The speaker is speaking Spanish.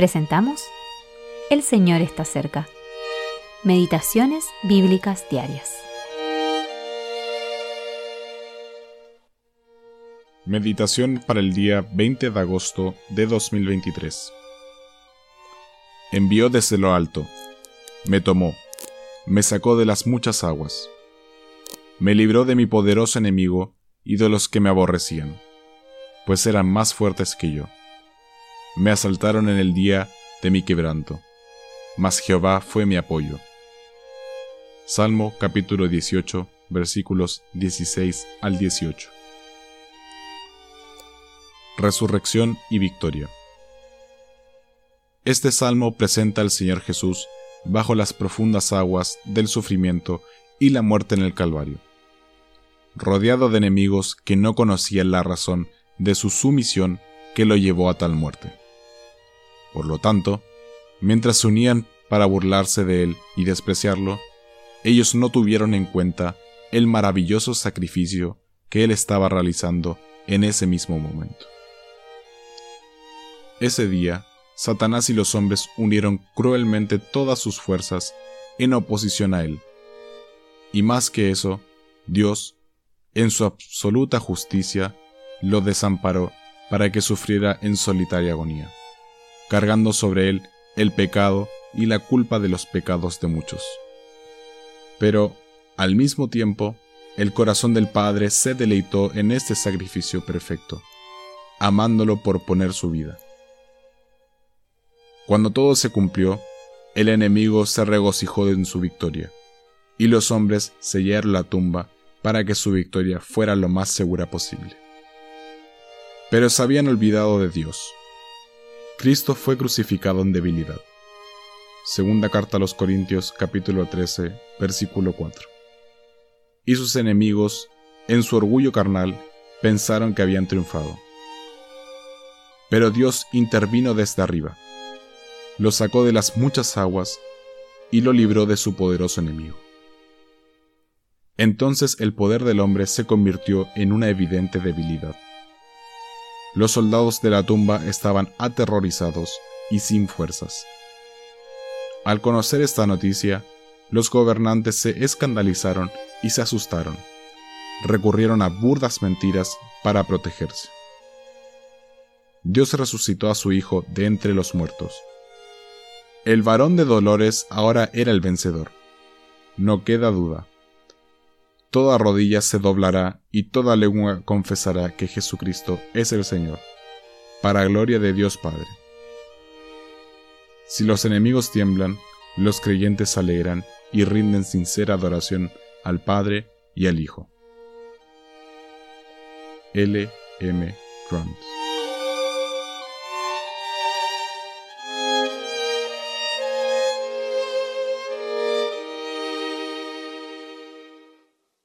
Presentamos El Señor está cerca. Meditaciones Bíblicas Diarias. Meditación para el día 20 de agosto de 2023. Envió desde lo alto, me tomó, me sacó de las muchas aguas, me libró de mi poderoso enemigo y de los que me aborrecían, pues eran más fuertes que yo me asaltaron en el día de mi quebranto, mas Jehová fue mi apoyo. Salmo capítulo 18, versículos 16 al 18. Resurrección y victoria. Este salmo presenta al Señor Jesús bajo las profundas aguas del sufrimiento y la muerte en el Calvario, rodeado de enemigos que no conocían la razón de su sumisión que lo llevó a tal muerte. Por lo tanto, mientras se unían para burlarse de él y despreciarlo, ellos no tuvieron en cuenta el maravilloso sacrificio que él estaba realizando en ese mismo momento. Ese día, Satanás y los hombres unieron cruelmente todas sus fuerzas en oposición a él. Y más que eso, Dios, en su absoluta justicia, lo desamparó para que sufriera en solitaria agonía cargando sobre él el pecado y la culpa de los pecados de muchos. Pero, al mismo tiempo, el corazón del Padre se deleitó en este sacrificio perfecto, amándolo por poner su vida. Cuando todo se cumplió, el enemigo se regocijó en su victoria, y los hombres sellaron la tumba para que su victoria fuera lo más segura posible. Pero se habían olvidado de Dios Cristo fue crucificado en debilidad. Segunda carta a los Corintios capítulo 13, versículo 4. Y sus enemigos, en su orgullo carnal, pensaron que habían triunfado. Pero Dios intervino desde arriba, lo sacó de las muchas aguas y lo libró de su poderoso enemigo. Entonces el poder del hombre se convirtió en una evidente debilidad. Los soldados de la tumba estaban aterrorizados y sin fuerzas. Al conocer esta noticia, los gobernantes se escandalizaron y se asustaron. Recurrieron a burdas mentiras para protegerse. Dios resucitó a su Hijo de entre los muertos. El varón de dolores ahora era el vencedor. No queda duda toda rodilla se doblará y toda lengua confesará que Jesucristo es el Señor, para gloria de Dios Padre. Si los enemigos tiemblan, los creyentes se alegran y rinden sincera adoración al Padre y al Hijo. L. M. Grant